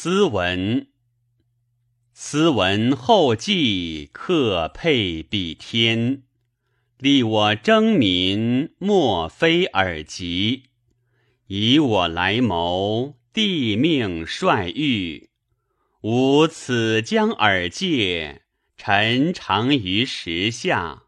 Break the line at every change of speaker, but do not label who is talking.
斯文，斯文后继克配比天，立我争民，莫非尔及，以我来谋帝命率御。吾此将尔戒，臣常于时下。